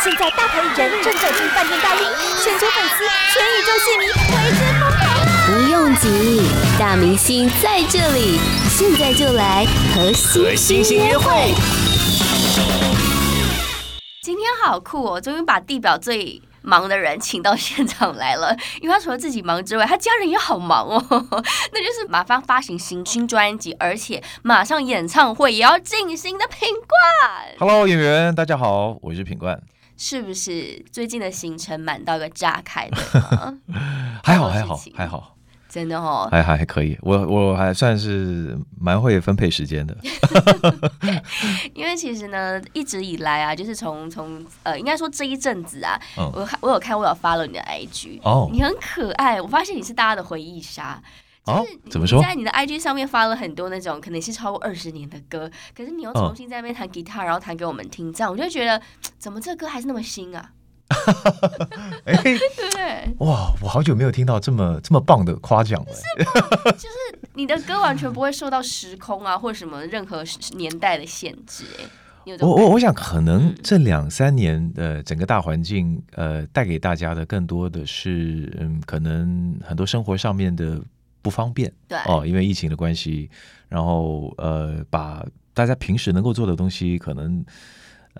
现在大牌艺人正走进饭店大厅，全球粉丝、全宇宙戏迷为之疯狂。不用急，大明星在这里，现在就来和星星约会。今天好酷哦！终于把地表最忙的人请到现场来了，因为他除了自己忙之外，他家人也好忙哦。那就是马上发行新新专辑，而且马上演唱会也要进行的品冠。Hello，演员大家好，我是品冠。是不是最近的行程满到一个炸开的？还好，还好，还好。真的哦，还还还可以，我我还算是蛮会分配时间的。因为其实呢，一直以来啊，就是从从呃，应该说这一阵子啊，嗯、我我有看，我有 follow 你的 IG 哦，你很可爱，我发现你是大家的回忆杀。哦，怎么说？在你的 IG 上面发了很多那种可能是超过二十年的歌，可是你又重新在那边弹吉他，然后弹给我们听，这样我就觉得怎么这歌还是那么新啊？哎、欸，对哇，我好久没有听到这么这么棒的夸奖了。是就是你的歌完全不会受到时空啊或什么任何年代的限制。哎，我我我想可能这两三年的整个大环境，呃，带给大家的更多的是，嗯，可能很多生活上面的不方便。对哦，因为疫情的关系，然后呃，把大家平时能够做的东西可能。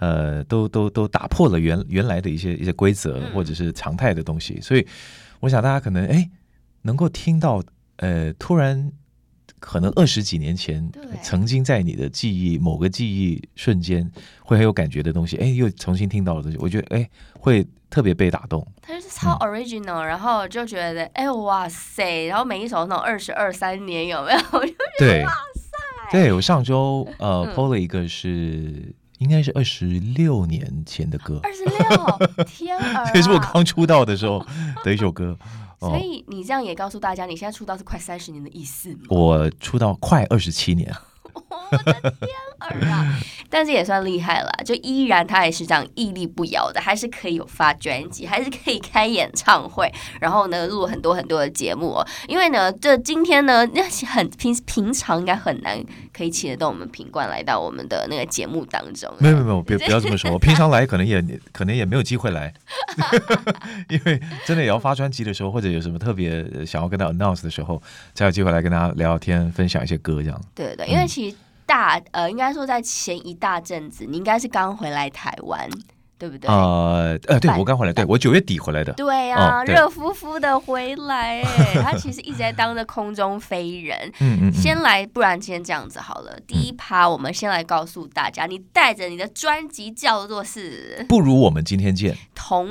呃，都都都打破了原原来的一些一些规则或者是常态的东西，嗯、所以我想大家可能哎，能够听到呃，突然可能二十几年前曾经在你的记忆某个记忆瞬间会很有感觉的东西，哎，又重新听到了东西，我觉得哎，会特别被打动。它就是超 original，、嗯、然后就觉得哎哇塞，然后每一首那种二十二三年有没有？我就觉得对哇塞，对我上周呃 PO 了一个是。应该是二十六年前的歌，二十六，天啊！这是我刚出道的时候的一首歌，所以你这样也告诉大家，你现在出道是快三十年的意思吗？我出道快二十七年。我的天儿啊！但是也算厉害了，就依然他还是这样屹立不摇的，还是可以有发专辑，还是可以开演唱会，然后呢录很多很多的节目哦。因为呢，这今天呢，那很平平常应该很难可以请得动我们品冠来到我们的那个节目当中。没有没有没有，别不要这么说，我平常来可能也可能也没有机会来，因为真的也要发专辑的时候，或者有什么特别想要跟他 announce 的时候，才有机会来跟大家聊聊天，分享一些歌这样。对对对，因为其实。大呃，应该说在前一大阵子，你应该是刚回来台湾，对不对？呃呃，对我刚回来，对我九月底回来的。对啊，热乎乎的回来，哎，他其实一直在当着空中飞人。嗯嗯。先来，不然今天这样子好了。第一趴，我们先来告诉大家，你带着你的专辑叫做是，不如我们今天见。同。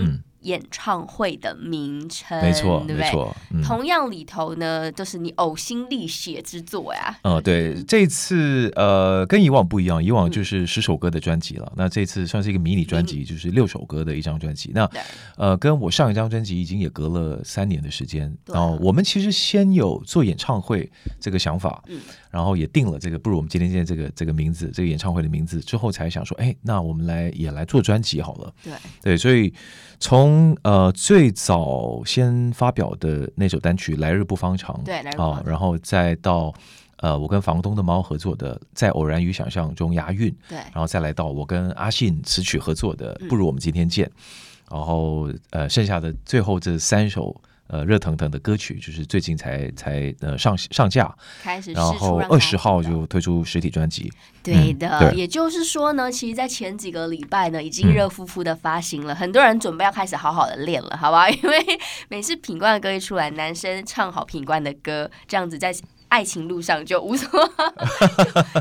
演唱会的名称，没错，对不对？没错，嗯、同样里头呢，都、就是你呕心沥血之作呀。嗯，对，这次呃，跟以往不一样，以往就是十首歌的专辑了。嗯、那这次算是一个迷你专辑，就是六首歌的一张专辑。那呃，跟我上一张专辑已经也隔了三年的时间。然后我们其实先有做演唱会这个想法，嗯，然后也定了这个，不如我们今天见这个这个名字，这个演唱会的名字之后，才想说，哎，那我们来也来做专辑好了。对对，所以。从呃最早先发表的那首单曲《来日不方长》，对，来日啊，然后再到呃我跟房东的猫合作的《在偶然与想象中押韵》，对，然后再来到我跟阿信词曲合作的《不如我们今天见》，嗯，然后呃剩下的最后这三首。呃，热腾腾的歌曲就是最近才才呃上上架，开始，然后二十号就推出实体专辑。对的，嗯、对也就是说呢，其实，在前几个礼拜呢，已经热乎乎的发行了，嗯、很多人准备要开始好好的练了，好不好？因为每次品冠的歌一出来，男生唱好品冠的歌，这样子在爱情路上就无所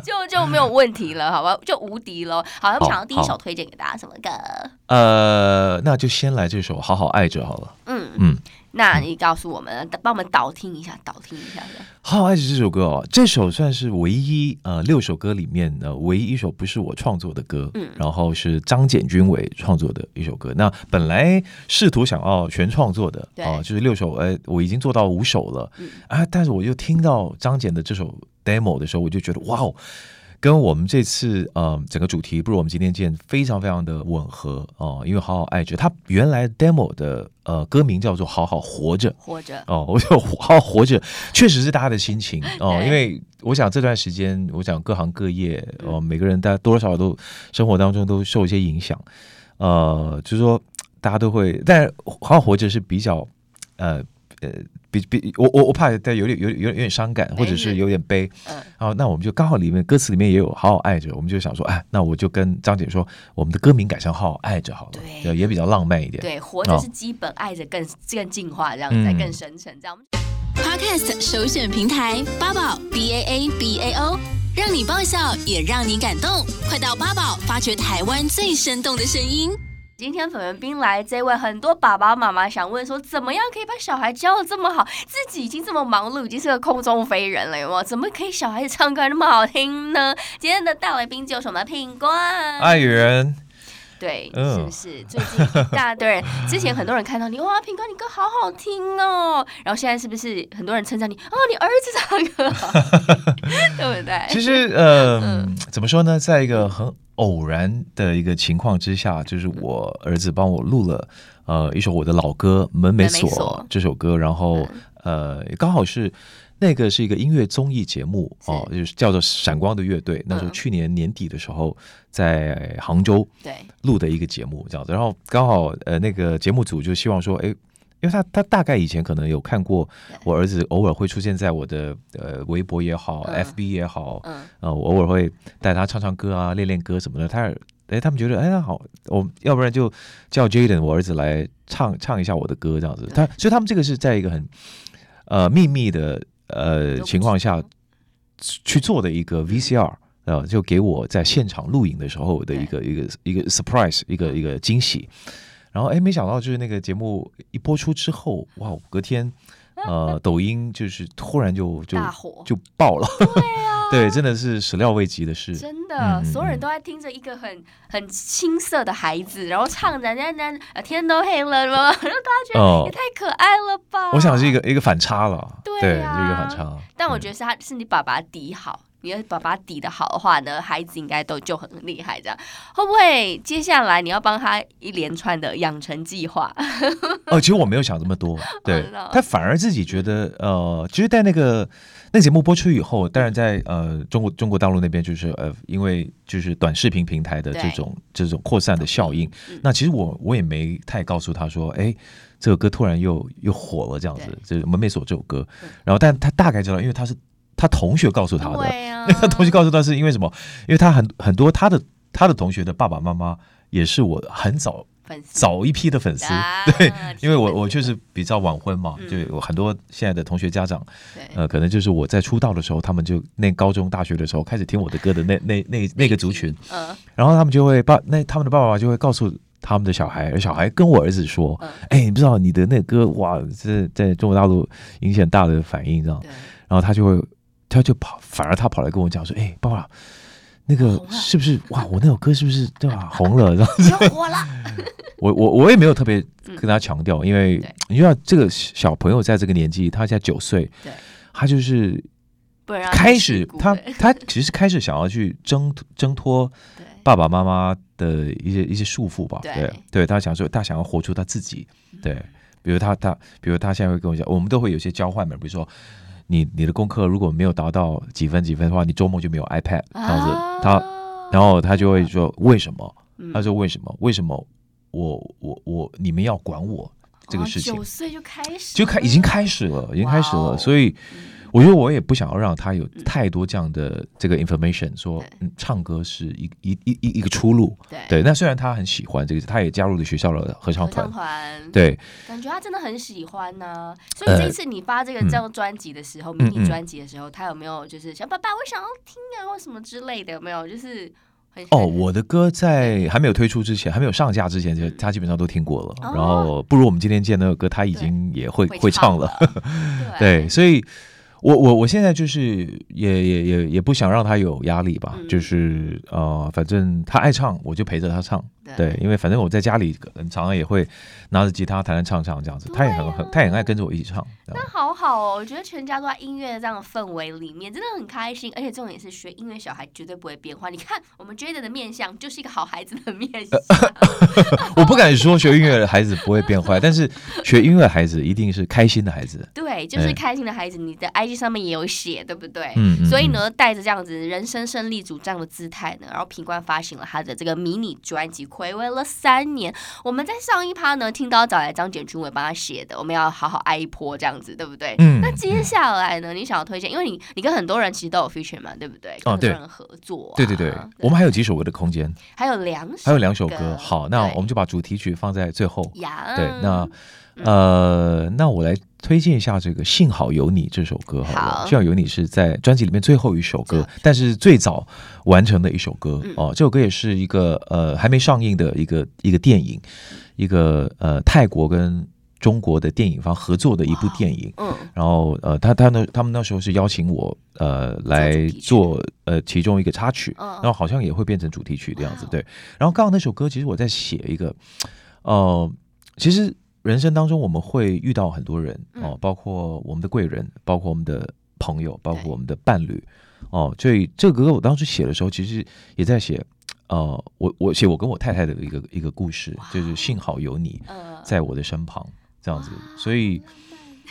就 就，就没有问题了，好吧？就无敌了。好，那我想要第一首推荐给大家什么歌？呃，那就先来这首《好好爱着》好了。嗯嗯。嗯那你告诉我们，帮、嗯、我们导听一下，导听一下。好好爱着这首歌哦，这首算是唯一呃六首歌里面的唯一一首不是我创作的歌，嗯，然后是张简君伟创作的一首歌。那本来试图想要全创作的，对啊，就是六首，哎，我已经做到五首了，嗯、啊，但是我又听到张简的这首 demo 的时候，我就觉得哇哦。跟我们这次呃整个主题，不如我们今天见，非常非常的吻合哦、呃，因为好好爱着，他原来 demo 的呃歌名叫做好好活着，活着哦，我就好好活着，确实是大家的心情 哦，呃、因为我想这段时间，我想各行各业哦、呃，每个人大家多多少少都生活当中都受一些影响。呃，就是说大家都会，但好好活着是比较呃呃。比比我我我怕带有点有点有点有点伤感，或者是有点悲，嗯，然后那我们就刚好里面歌词里面也有好好爱着，我们就想说，哎，那我就跟张姐说，我们的歌名改成好好爱着好了，对，也比较浪漫一点。对，活着是基本，爱着更更进化，这样子才更深沉。这样。Podcast 首选平台八宝 B A A B A O，让你爆笑也让你感动，快到八宝发掘台湾最生动的声音。今天粉圆冰来这位，很多爸爸妈妈想问说，怎么样可以把小孩教的这么好？自己已经这么忙碌，已经是个空中飞人了，有没有？怎么可以小孩子唱歌那么好听呢？今天的大来宾就是我们品冠，爱 媛。对，是不是？最近一大堆人，之前很多人看到你，哇，品冠你歌好好听哦。然后现在是不是很多人称赞你？哦，你儿子唱歌好，对不对？其实，呃、嗯，怎么说呢？在一个很偶然的一个情况之下，就是我儿子帮我录了呃一首我的老歌《门没锁》这首歌，然后呃刚好是。那个是一个音乐综艺节目哦，就是叫做《闪光的乐队》。那时候去年年底的时候，在杭州对录的一个节目这样子。然后刚好呃，那个节目组就希望说，哎，因为他他大概以前可能有看过我儿子偶尔会出现在我的呃微博也好，FB 也好，嗯，呃，我偶尔会带他唱唱歌啊，练练歌什么的。他哎，他们觉得哎那好，我要不然就叫 Jaden 我儿子来唱唱一下我的歌这样子。他所以他们这个是在一个很呃秘密的。呃，情况下去做的一个 VCR，呃，就给我在现场录影的时候的一个一个一个 surprise，一个一个惊喜。然后哎，没想到就是那个节目一播出之后，哇，隔天 呃，抖音就是突然就就就爆了。对啊，对，真的是始料未及的事。真的，嗯、所有人都在听着一个很很青涩的孩子，然后唱着那那呃天都黑了，然后大家觉得也太可爱了吧？我想是一个一个反差了。对，啊、对，一个反差。但我觉得是他是你爸爸底好。你要把把底的好的话呢，孩子应该都就很厉害。这样会不会接下来你要帮他一连串的养成计划？哦，其实我没有想这么多。对，他反而自己觉得，呃，其实，在那个那节目播出以后，当然在呃中国中国大陆那边，就是呃，因为就是短视频平台的这种这种扩散的效应，那其实我我也没太告诉他说，哎，这首歌突然又又火了这样子，就是《门没锁》这首歌。然后，但他大概知道，因为他是。他同学告诉他的，啊、他同学告诉他是因为什么？因为他很很多他的他的同学的爸爸妈妈也是我很早早一批的粉丝，对，因为我我确实比较晚婚嘛，就有很多现在的同学家长，呃，可能就是我在出道的时候，他们就那高中大学的时候开始听我的歌的那那那那个族群，然后他们就会爸那他们的爸爸就会告诉他们的小孩，而小孩跟我儿子说，哎，你不知道你的那个歌哇，这在中国大陆引起很大的反应，这样，然后他就会。他就跑，反而他跑来跟我讲说：“哎、欸，爸爸，那个是不是哇？我那首歌是不是对吧？红了，然后就火了。我我我也没有特别跟他强调，嗯、因为你知道这个小朋友在这个年纪，他现在九岁，对他就是开始他他其实开始想要去挣 挣脱爸爸妈妈的一些一些束缚吧。对对，对，他想说他想要活出他自己。对，比如他他比如他现在会跟我讲，我们都会有些交换嘛，比如说。你你的功课如果没有达到几分几分的话，你周末就没有 iPad 这样子。他，然后他就会说为什么？他说为什么？为什么我我我你们要管我这个事情？九岁就开始就开已经开始了，已经开始了，所以。我觉得我也不想要让他有太多这样的这个 information，说唱歌是一一一一一个出路。对，那虽然他很喜欢这个，他也加入了学校的合唱团。对，感觉他真的很喜欢呢。所以这一次你发这个这张专辑的时候，迷你专辑的时候，他有没有就是想爸爸，我想要听啊，或什么之类的？有没有？就是哦，我的歌在还没有推出之前，还没有上架之前，就他基本上都听过了。然后不如我们今天见那个歌，他已经也会会唱了。对，所以。我我我现在就是也也也也不想让他有压力吧，嗯、就是呃，反正他爱唱，我就陪着他唱。对，因为反正我在家里常常也会拿着吉他弹弹唱唱这样子，他也很很他也很爱跟着我一起唱。那好好哦，我觉得全家都在音乐的这样的氛围里面，真的很开心。而且重点是学音乐小孩绝对不会变坏。你看我们 Jaden 的面相就是一个好孩子的面相。我不敢说学音乐的孩子不会变坏，但是学音乐的孩子一定是开心的孩子。对，就是开心的孩子。你的 IG 上面也有写，对不对？嗯。所以呢，带着这样子人生胜利组这样的姿态呢，然后品冠发行了他的这个迷你专辑。睽违了三年。我们在上一趴呢，听到找来张简君伟帮他写的，我们要好好挨一波这样子，对不对？嗯。那接下来呢，你想要推荐？因为你你跟很多人其实都有 feature 嘛，对不对？跟很多人合作、啊对。对对对，我们还有几首歌的空间，还有两首，还有两首歌。好，那我们就把主题曲放在最后。对，那。呃，那我来推荐一下这个《幸好有你》这首歌好了，好，《幸好有你》是在专辑里面最后一首歌，但是最早完成的一首歌、嗯、哦。这首歌也是一个呃还没上映的一个一个电影，一个呃泰国跟中国的电影方合作的一部电影。嗯，然后呃他他那他们那时候是邀请我呃来做呃其中一个插曲，然后好像也会变成主题曲的样子。对，然后刚刚那首歌其实我在写一个呃其实。人生当中，我们会遇到很多人哦，包括我们的贵人，包括我们的朋友，包括我们的伴侣哦。所以这个歌我当时写的时候，其实也在写，呃，我我写我跟我太太的一个一个故事，就是幸好有你在我的身旁，这样子，所以。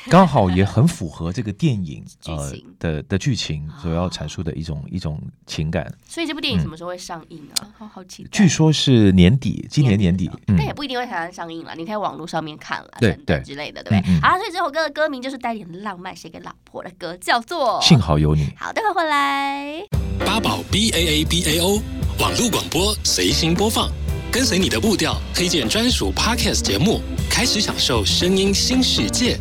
刚好也很符合这个电影呃的的剧情所要阐述的一种一种情感。所以这部电影什么时候会上映啊？好好奇。据说是年底，今年年底，但也不一定会台湾上映了。你可以网络上面看了，对对之类的，对不对？好，所以这首歌的歌名就是带点浪漫，写给老婆的歌，叫做《幸好有你》。好，待会回来。八宝 B A A B A O 网络广播随心播放，跟随你的步调，推荐专属 Podcast 节目，开始享受声音新世界。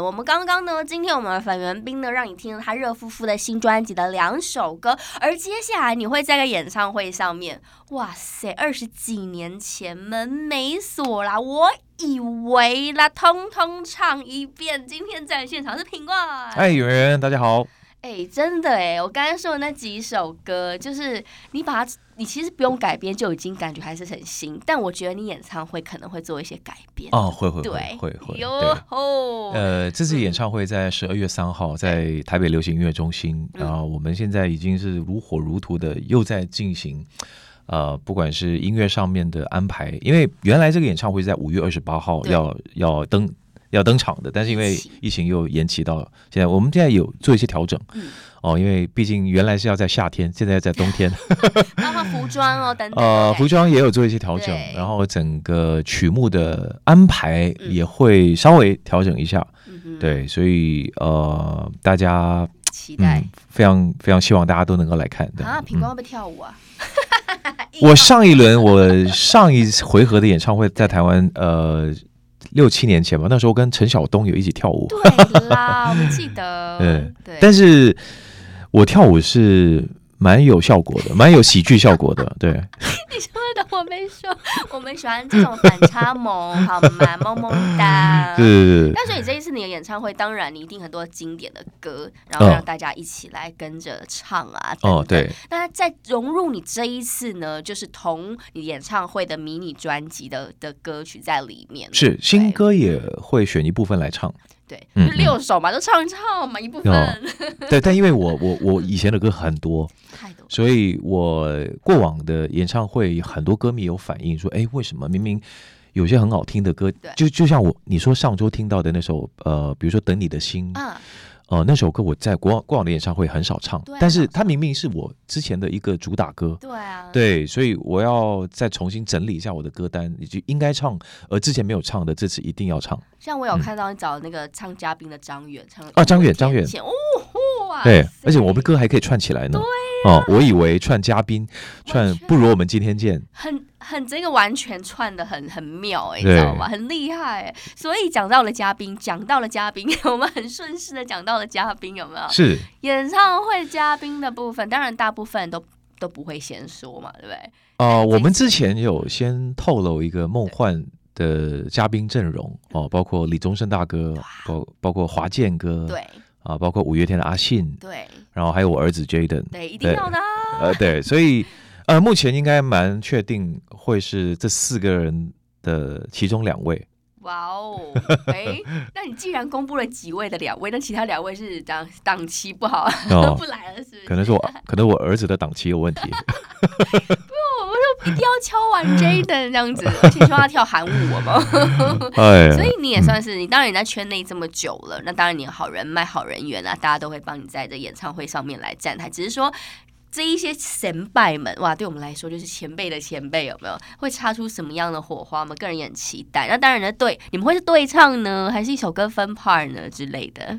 我们刚刚呢，今天我们的粉圆冰呢，让你听了他热乎乎的新专辑的两首歌，而接下来你会在个演唱会上面，哇塞，二十几年前门没锁啦，我以为啦，通通唱一遍。今天在现场是品冠，哎，圆圆，大家好。哎，真的哎，我刚才说的那几首歌，就是你把它，你其实不用改编就已经感觉还是很新。但我觉得你演唱会可能会做一些改编哦，会会对会会哟吼。呃，这次演唱会在十二月三号在台北流行音乐中心，然后我们现在已经是如火如荼的又在进行，呃，不管是音乐上面的安排，因为原来这个演唱会在五月二十八号要要登。要登场的，但是因为疫情又延期到现在，我们现在有做一些调整，嗯、哦，因为毕竟原来是要在夏天，现在在冬天，包括服装哦等等，呃，服装也有做一些调整，然后整个曲目的安排也会稍微调整一下，嗯、对，所以呃，大家期待、嗯，非常非常希望大家都能够来看。啊，品冠会不会跳舞啊？嗯、我上一轮，我上一回合的演唱会在台湾，呃。六七年前吧，那时候跟陈晓东有一起跳舞。对啦，我记得。嗯对，但是我跳舞是蛮有效果的，蛮有喜剧效果的。对，你说的我没说，我们喜欢这种反差萌，好吗？萌萌哒。是。但是你这一次你的演唱会，当然你一定很多经典的歌，然后让大家一起来跟着唱啊。哦，对。那在融入你这一次呢，就是同你演唱会的迷你专辑的的歌曲在里面。是新歌也会选一部分来唱。对，就六首嘛，都唱一唱嘛，一部分。对，但因为我我我以前的歌很多，太多，所以我过往的演唱会很多歌迷有反映说，哎，为什么？明明有些很好听的歌，就就像我你说上周听到的那首，呃，比如说等你的心。哦、呃，那首歌我在过过往的演唱会很少唱，啊、但是它明明是我之前的一个主打歌，对啊，对，所以我要再重新整理一下我的歌单，以及应该唱而之前没有唱的，这次一定要唱。像我有看到你找那个唱嘉宾的张远、嗯、唱啊，张远张远，哦哇，对，而且我们歌还可以串起来呢。哦、啊，我以为串嘉宾串不如我们今天见，很很这个完全串的很很妙哎、欸，你知道吗？很厉害、欸。所以讲到了嘉宾，讲到了嘉宾，我们很顺势的讲到了嘉宾，有没有？是演唱会嘉宾的部分，当然大部分都都不会先说嘛，对不对？哦、呃，我们之前有先透露一个梦幻的嘉宾阵容哦，包括李宗盛大哥，包包括华健哥，对。啊，包括五月天的阿信，对，然后还有我儿子 Jaden，对，一定要的、啊，呃，对，所以呃，目前应该蛮确定会是这四个人的其中两位。哇哦，哎，那你既然公布了几位的两位，那其他两位是档档期不好，哦、不来了，是不是？可能是我，可能我儿子的档期有问题。一定要敲完 Jaden 这样子，而且说他跳韩舞了嘛。哎，所以你也算是你，当然你在圈内这么久了，那当然你有好人脉、好人缘啊，大家都会帮你在这演唱会上面来站台。只是说，这一些前辈们，哇，对我们来说就是前辈的前辈，有没有会擦出什么样的火花？吗个人也很期待。那当然呢，对，你们会是对唱呢，还是一首歌分 part 呢之类的？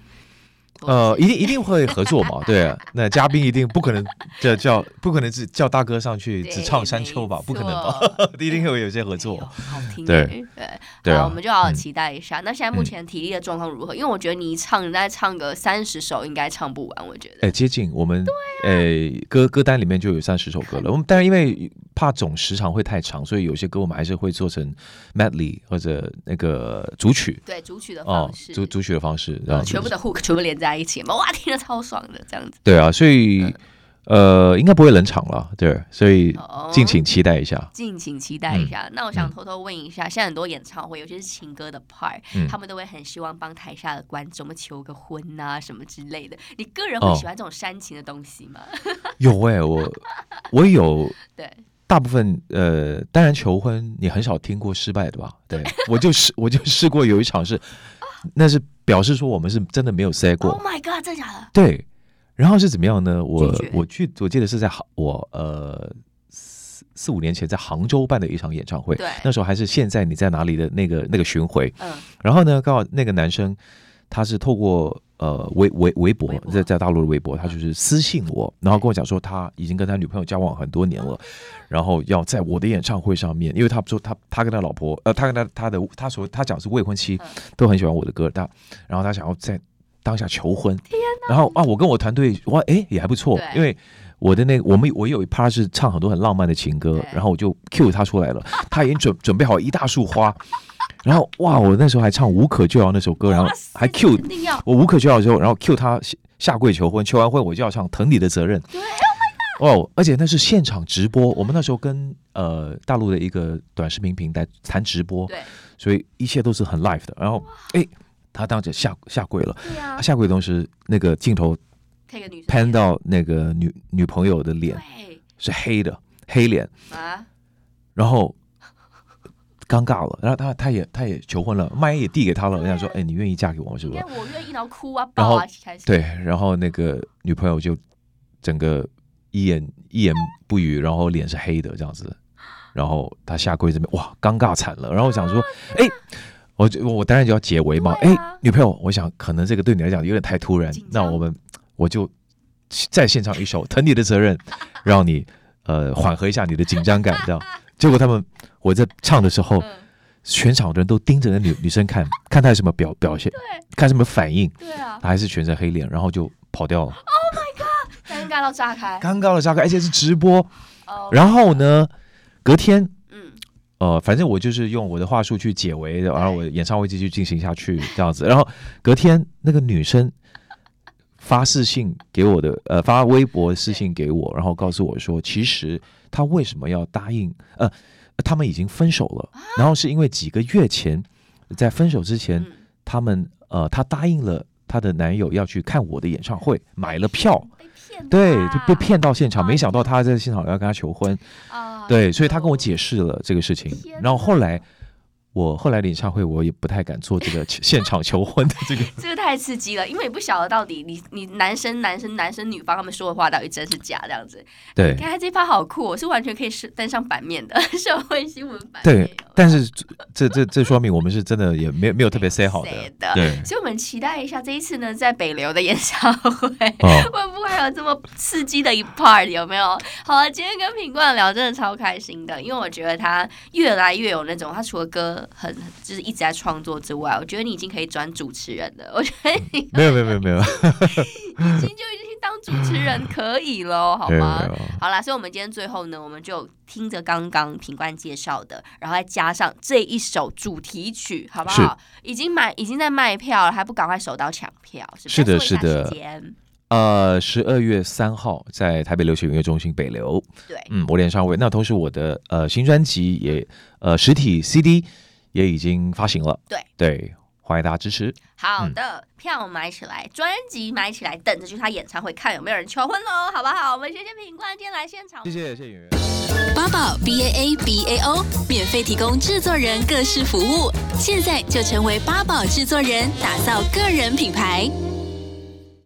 呃，一定一定会合作嘛，对，那嘉宾一定不可能 叫叫，不可能是叫大哥上去只唱山丘吧，不可能吧，一定会有些合作，好听，对对，好，我们就好好期待一下。那现在目前体力的状况如何？因为我觉得你一唱，你再唱个三十首，应该唱不完，我觉得。哎，接近我们，哎，歌歌单里面就有三十首歌了。我们但是因为怕总时长会太长，所以有些歌我们还是会做成 medley 或者那个主曲，对，主曲的方式，主主曲的方式，然后全部的 hook 全部连在。在一起嘛，哇，听着超爽的，这样子。对啊，所以、嗯、呃，应该不会冷场了，对，所以敬请期待一下，哦、敬请期待一下。嗯、那我想偷偷问一下，现在很多演唱会，尤其是情歌的 part，、嗯、他们都会很希望帮台下的观众们求个婚啊什么之类的。你个人会喜欢这种煽情的东西吗？哦、有哎、欸，我我有。对，大部分呃，当然求婚你很少听过失败的吧？对，我就试我就试过有一场是，那是。表示说我们是真的没有塞过。Oh my god，真的假的？对，然后是怎么样呢？我我去，我记得是在我呃四四五年前在杭州办的一场演唱会。对，那时候还是现在你在哪里的那个那个巡回。嗯。然后呢，刚好那个男生他是透过呃微微微博在在大陆的微博，他就是私信我，然后跟我讲说他已经跟他女朋友交往很多年了。然后要在我的演唱会上面，因为他说他他跟他老婆，呃，他跟他他的他说他讲是未婚妻，都很喜欢我的歌，他然后他想要在当下求婚，天！然后啊，我跟我团队哇，哎，也还不错，因为我的那个我们我有一趴是唱很多很浪漫的情歌，然后我就 cue 他出来了，他已经准准备好一大束花，然后哇，我那时候还唱无可救药那首歌，然后还 cue 我无可救药的时候，然后 cue 他下跪求婚，求完婚我就要唱疼你的责任。哦，而且那是现场直播，我们那时候跟呃大陆的一个短视频平台谈直播，对，所以一切都是很 live 的。然后，哎，他当时下下跪了，对啊，他下跪的同时，那个镜头拍到那个女女朋友的脸是黑的黑脸啊，然后尴尬了，然后他他也他也求婚了，麦也递给他了，我想说，哎，你愿意嫁给我是不是？我愿意，然后哭啊，抱啊，对，然后那个女朋友就整个。一言一言不语，然后脸是黑的这样子，然后他下跪这边，哇，尴尬惨了。然后我想说，哎，我我当然就要解围嘛。哎，女朋友，我想可能这个对你来讲有点太突然，那我们我就再献唱一首《疼你的责任》，让你呃缓和一下你的紧张感，这样。结果他们我在唱的时候，全场的人都盯着那女女生看，看她有什么表表现，看什么反应。对啊，她还是全身黑脸，然后就跑掉了。Oh my god！尴尬到炸开，尴尬到炸开，而且是直播。Oh, 然后呢，隔天，嗯，呃，反正我就是用我的话术去解围，然后我演唱会继续进行下去这样子。然后隔天，那个女生发私信给我的，呃，发微博私信给我，然后告诉我说，其实他为什么要答应？呃，他们已经分手了，然后是因为几个月前，在分手之前，他们呃，她答应了她的男友要去看我的演唱会，买了票。对，就被骗到现场，没想到他在现场要跟他求婚，对，所以他跟我解释了这个事情，然后后来。我后来的演唱会，我也不太敢做这个 现场求婚的这个，这个太刺激了，因为你不晓得到底你你男生男生男生女方他们说的话到底真是假这样子。对，看他这一趴好酷，我是完全可以是登上版面的 社会新闻版。对，但是这这这说明我们是真的也没有没有特别 say 好的。对，所以我们期待一下这一次呢，在北流的演唱会，哦、会不会有这么刺激的一 part 有没有？好了，今天跟品冠聊真的超开心的，因为我觉得他越来越有那种，他除了歌。很就是一直在创作之外，我觉得你已经可以转主持人了。我觉得你没有没有没有没有，已经就已经去当主持人可以了，好吗？好啦，所以我们今天最后呢，我们就听着刚刚品冠介绍的，然后再加上这一首主题曲，好不好？已经买已经在卖票了，还不赶快手刀抢票？是是的，是的。呃，十二月三号在台北流行音乐中心北流，对，嗯，我连上位。那同时我的呃新专辑也呃实体 CD。也已经发行了，对对，欢迎大家支持。好的，嗯、票买起来，专辑买起来，等着去他演唱会看有没有人求婚喽，好不好？我们谢谢品冠今天来现场，谢谢谢谢演员。八宝 B A A B A O 免费提供制作人各式服务，现在就成为八宝制作人，打造个人品牌。